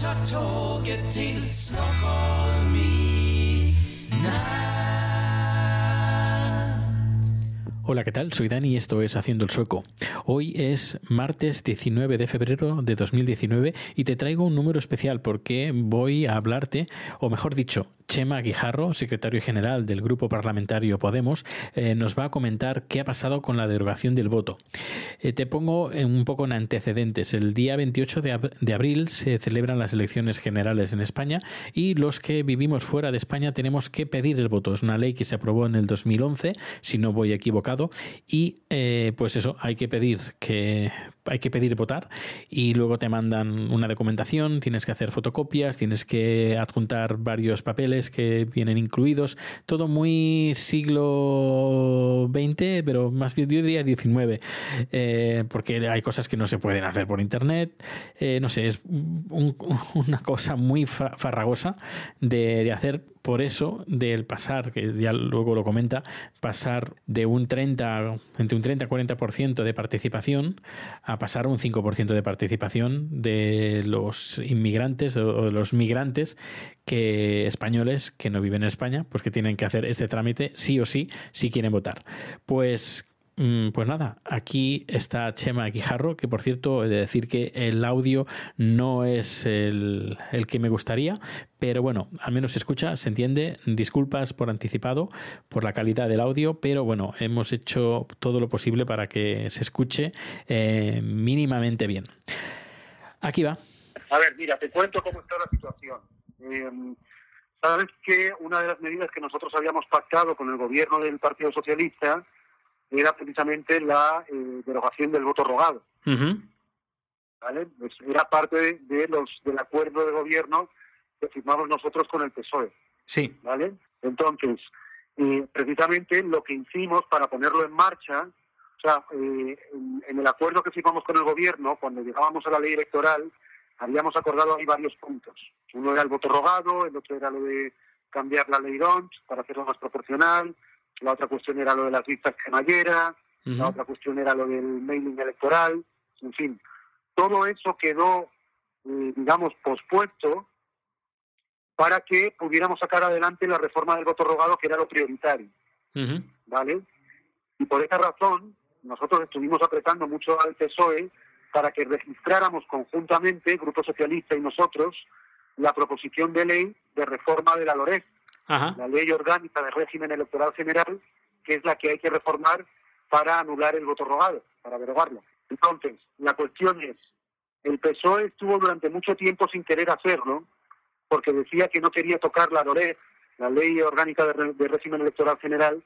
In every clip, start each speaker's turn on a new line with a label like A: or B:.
A: tar tåget till Stockholm i natt. Hola, ¿qué tal? Soy Dani y esto es Haciendo el Sueco. Hoy es martes 19 de febrero de 2019 y te traigo un número especial porque voy a hablarte, o mejor dicho, Chema Guijarro, secretario general del Grupo Parlamentario Podemos, eh, nos va a comentar qué ha pasado con la derogación del voto. Eh, te pongo un poco en antecedentes. El día 28 de, abril se celebran las elecciones generales en España y los que vivimos fuera de España tenemos que pedir el voto. Es una ley que se aprobó en el 2011, si no voy equivocado, y eh, pues eso, hay que pedir que hay que pedir votar y luego te mandan una documentación, tienes que hacer fotocopias, tienes que adjuntar varios papeles que vienen incluidos, todo muy siglo XX, pero más bien yo diría XIX, eh, porque hay cosas que no se pueden hacer por internet, eh, no sé, es una cosa muy farragosa de hacer por eso del pasar, que ya luego lo comenta, pasar de un 30, entre un 30 y 40% de participación a pasar un 5% de participación de los inmigrantes o de los migrantes que españoles que no viven en España, pues que tienen que hacer este trámite sí o sí si quieren votar. Pues pues nada, aquí está Chema Guijarro, que por cierto he de decir que el audio no es el, que me gustaría, pero bueno, al menos se escucha, se entiende. Disculpas por anticipado por la calidad del audio, pero bueno, hemos hecho todo lo posible para que se escuche eh, mínimamente bien. Aquí va.
B: A ver, mira, te cuento cómo está la situación. Em, Sabes que una de las medidas que nosotros habíamos pactado con el gobierno del Partido Socialista era precisamente la eh, derogación del voto rogado. ¿Vale? Pues era parte de, los del acuerdo de gobierno que firmamos nosotros con el PSOE.
A: Sí.
B: ¿Vale? Entonces, eh, precisamente lo que hicimos para ponerlo en marcha, o sea, eh, en, el acuerdo que firmamos con el gobierno, cuando llegábamos a la ley electoral, habíamos acordado ahí varios puntos. Uno era el voto rogado, el otro era lo de cambiar la ley DONT para hacerlo más proporcional, la otra cuestión era lo de las listas cremallera, la otra cuestión era lo del mailing electoral, en fin, todo eso quedó, eh, digamos, pospuesto para que pudiéramos sacar adelante la reforma del voto rogado, que era lo prioritario. ¿Vale? Y por esa razón, nosotros estuvimos apretando mucho al PSOE para que registráramos conjuntamente, Grupo Socialista y nosotros, la proposición de ley de reforma de la La ley orgánica de régimen electoral general, que es la que hay que reformar para anular el voto rogado, para derogarlo. Entonces, la cuestión es, el PSOE estuvo durante mucho tiempo sin querer hacerlo, porque decía que no quería tocar la LOREG, la ley orgánica de, régimen electoral general,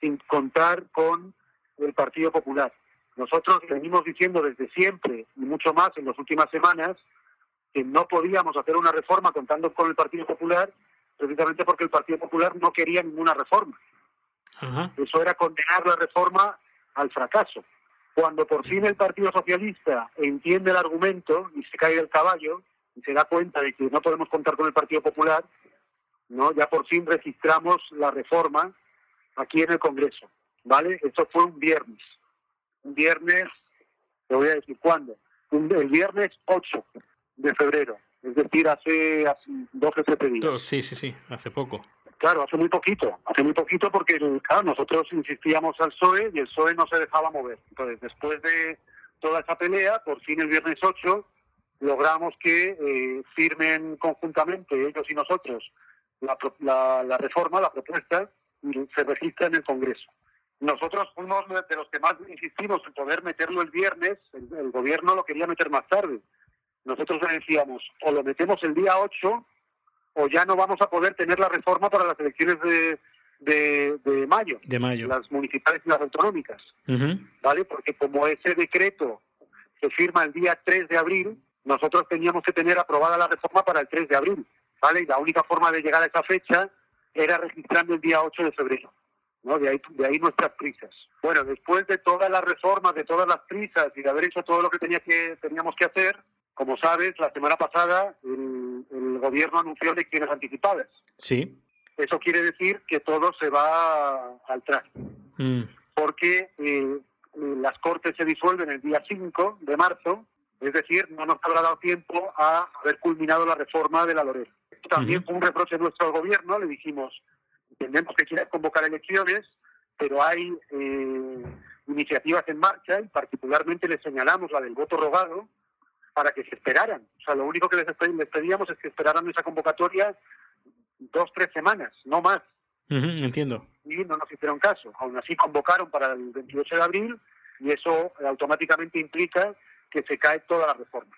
B: sin contar con el Partido Popular. Nosotros venimos diciendo desde siempre, y mucho más en las últimas semanas, que no podíamos hacer una reforma contando con el Partido Popular precisamente porque el Partido Popular no quería ninguna reforma. Eso era condenar la reforma al fracaso. Cuando por fin el Partido Socialista entiende el argumento y se cae del caballo y se da cuenta de que no podemos contar con el Partido Popular, no, ya por fin registramos la reforma aquí en el Congreso, ¿vale? Esto fue un viernes, un viernes, te voy a decir cuándo, el viernes 8 de febrero es decir, hace 12 13 días.
A: Sí, sí, sí, hace poco.
B: Claro, hace muy poquito, hace muy poquito porque claro, nosotros insistíamos al PSOE y el PSOE no se dejaba mover. Entonces, después de toda esa pelea, por fin el viernes 8 logramos que eh, firmen conjuntamente ellos y nosotros la, la, reforma, la propuesta, y se registra en el Congreso. Nosotros fuimos de los que más insistimos en poder meterlo el viernes, el gobierno lo quería meter más tarde nosotros le decíamos, o lo metemos el día 8 o ya no vamos a poder tener la reforma para las elecciones de, de, mayo,
A: de mayo,
B: las municipales y las autonómicas, ¿vale? Porque como ese decreto se firma el día 3 de abril, nosotros teníamos que tener aprobada la reforma para el 3 de abril, ¿vale? Y la única forma de llegar a esa fecha era registrando el día 8 de febrero. ¿no? De ahí, de ahí nuestras prisas. Bueno, después de todas las reformas, de todas las prisas y de haber hecho todo lo que, tenía que teníamos que hacer, como sabes, la semana pasada el, gobierno anunció elecciones anticipadas.
A: Sí.
B: Eso quiere decir que todo se va al traste. Mm. Porque eh, las cortes se disuelven el día 5 de marzo Es decir, no nos habrá dado tiempo a haber culminado la reforma de la. Esto también fue un reproche nuestro al gobierno. Le dijimos, entendemos que quieres convocar elecciones, pero hay eh, iniciativas en marcha y particularmente le señalamos la del voto rogado para que se esperaran. O sea, lo único que les, pedíamos es que esperaran esa convocatoria dos, tres semanas, no más.
A: entiendo.
B: Y no nos hicieron caso. Aún así convocaron para el 28 de abril y eso automáticamente implica que se cae toda la reforma.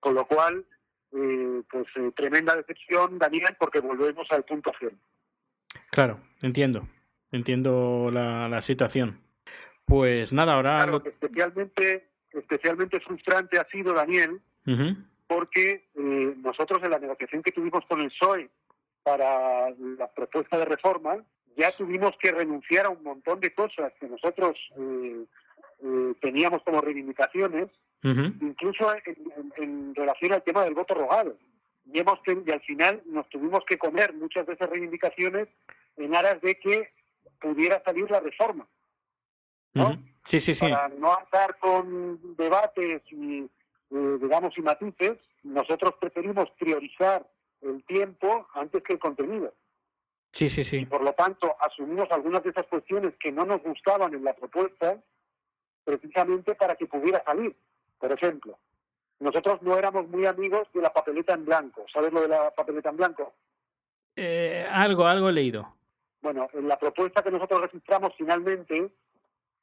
B: Con lo cual, eh, pues eh, tremenda decepción, Daniel, porque volvemos al punto cero.
A: Claro, entiendo. Entiendo la, la situación. Pues nada, ahora...
B: especialmente, especialmente frustrante ha sido, Daniel, porque eh, nosotros en la negociación que tuvimos con el PSOE para la propuesta de reforma, ya tuvimos que renunciar a un montón de cosas que nosotros eh, eh, teníamos como reivindicaciones, incluso en, relación al tema del voto rogado. Y, hemos, y al final nos tuvimos que comer muchas de esas reivindicaciones en aras de que pudiera salir la reforma. ¿no?
A: Sí, sí, sí.
B: Para no andar con debates y, eh, digamos, y matices, nosotros preferimos priorizar el tiempo antes que el contenido.
A: Sí, sí, sí.
B: Y por lo tanto, asumimos algunas de esas cuestiones que no nos gustaban en la propuesta, precisamente para que pudiera salir. Por ejemplo, nosotros no éramos muy amigos de la papeleta en blanco. ¿Sabes lo de la papeleta en blanco?
A: Eh, algo, algo he leído.
B: Bueno, en la propuesta que nosotros registramos finalmente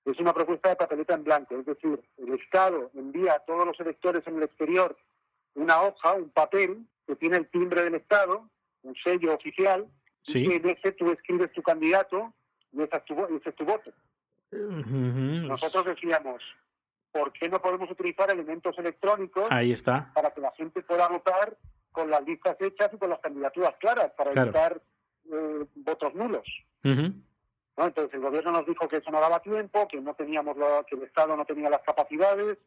B: es una propuesta de papeleta en blanco, es decir, el Estado envía a todos los electores en el exterior una hoja, un papel que tiene el timbre del Estado, un sello oficial, y en ese tú escribes tu candidato y ese es tu, ese es tu voto. Nosotros decíamos, ¿por qué no podemos utilizar elementos electrónicos
A: Ahí está.
B: para que la gente pueda votar con las listas hechas y con las candidaturas claras, para evitar eh, votos nulos? Entonces el gobierno nos dijo que eso no daba tiempo, que no teníamos que el Estado no tenía las capacidades,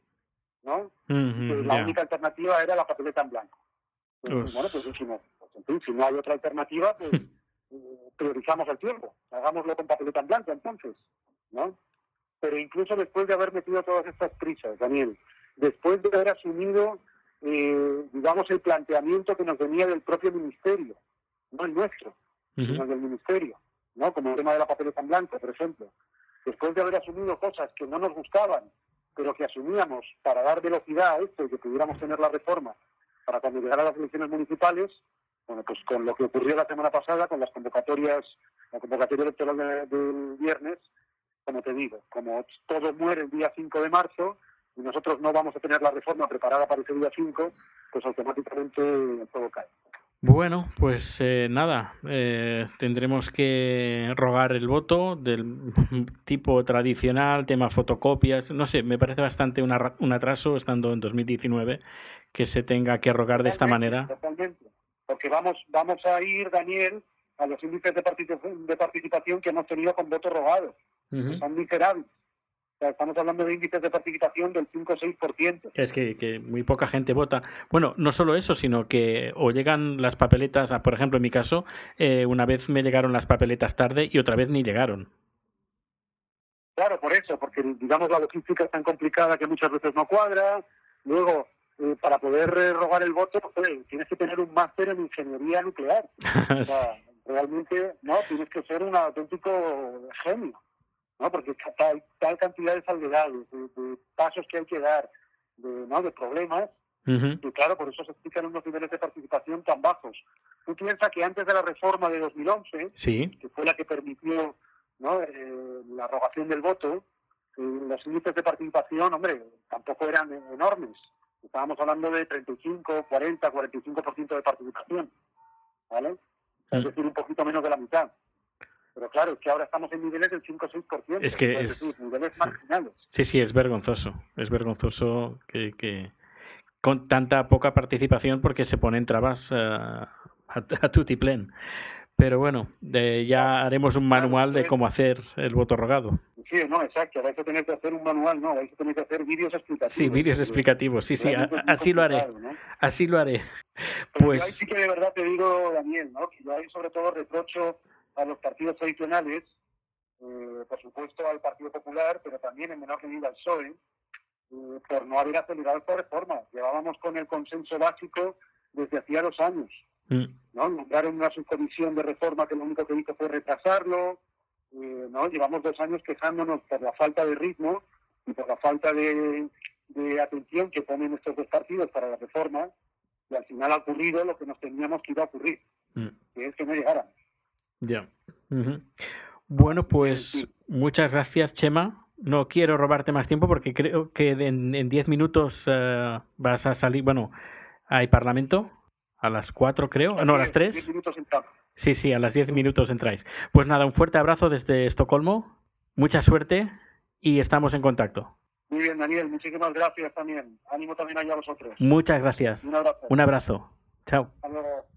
B: ¿no? que la única alternativa era la papeleta en blanco. bueno, pues dijimos, pues, si no hay otra alternativa, pues eh, priorizamos el tiempo, hagámoslo con papeleta en blanco entonces, ¿no? Pero incluso después de haber metido todas estas prisas, Daniel, después de haber asumido, eh, digamos, el planteamiento que nos venía del propio ministerio, no el nuestro, sino del ministerio, ¿no? como el tema de la papeleta en blanco, por ejemplo. Después de haber asumido cosas que no nos gustaban, pero que asumíamos para dar velocidad a esto y que pudiéramos tener la reforma para cuando llegara las elecciones municipales, bueno, pues con lo que ocurrió la semana pasada, con las convocatorias, la convocatoria electoral del viernes, como te digo, como todo muere el día 5 de marzo y nosotros no vamos a tener la reforma preparada para ese día 5, pues automáticamente todo cae.
A: Bueno, pues eh, nada, eh, tendremos que rogar el voto del tipo tradicional, tema fotocopias, no sé, me parece bastante un atraso estando en 2019 que se tenga que rogar de esta manera.
B: Totalmente, porque vamos, vamos a ir, Daniel, a los índices de participación, de participación que hemos tenido con voto rogado, son miserables estamos hablando de índices de participación del 5 o 6%.
A: Es que, muy poca gente vota. Bueno, no solo eso, sino que o llegan las papeletas, por ejemplo, en mi caso, eh, una vez me llegaron las papeletas tarde y otra vez ni llegaron.
B: Claro, por eso, porque digamos la logística es tan complicada que muchas veces no cuadra. Luego, eh, para poder eh, robar el voto, pues, tienes que tener un máster en ingeniería nuclear. realmente, no, tienes que ser un auténtico genio. ¿No? Porque tal, tal cantidad de salvedades, de, pasos que hay que dar, de, ¿no? de problemas, y claro, por eso se explican unos niveles de participación tan bajos. Tú piensas que antes de la reforma de 2011, que fue la que permitió ¿no? Eh, la rogación del voto, eh, los índices de participación, hombre, tampoco eran enormes. Estábamos hablando de 35, 40, 45% de participación, ¿vale? Es decir, un poquito menos de la mitad. Pero claro, es que ahora estamos en niveles del 5 o 6%.
A: Es que es,
B: niveles marginales.
A: Sí, sí, es vergonzoso. Es vergonzoso que, que con tanta poca participación porque se ponen trabas uh, a, a tutiplén. Pero bueno, ya haremos un manual de cómo hacer el voto rogado.
B: Sí, no, exacto. Vais a tener que hacer un manual, no, vais a tener que hacer vídeos explicativos.
A: Sí, vídeos explicativos, sí, sí, así lo haré. Así lo haré.
B: pues... sí que de verdad te digo, Daniel, ¿no? que yo ahí sobre todo reprocho a los partidos tradicionales, eh, por supuesto al Partido Popular, pero también en menor medida al PSOE, eh, por no haber acelerado esta reforma. Llevábamos con el consenso básico desde hacía dos años. Mm. ¿no? Nombraron una subcomisión de reforma que lo único que hizo fue retrasarlo. Eh, ¿no? Llevamos dos años quejándonos por la falta de ritmo y por la falta de, atención que ponen estos dos partidos para la reforma. Y al final ha ocurrido lo que nos teníamos que iba a ocurrir, mm. que es que no llegaran.
A: Ya. Bueno, pues muchas gracias, Chema. No quiero robarte más tiempo porque creo que en 10 minutos eh, vas a salir. Bueno, hay parlamento a las 4, creo. no, a las 3.
B: 10 minutos
A: Sí, sí, a las 10 minutos entráis. Pues nada, un fuerte abrazo desde Estocolmo. Mucha suerte y estamos en contacto.
B: Muy bien, Daniel. Muchísimas gracias también. Ánimo también allá a vosotros.
A: Muchas gracias.
B: Un abrazo.
A: Un abrazo. Chao.
B: Hasta luego.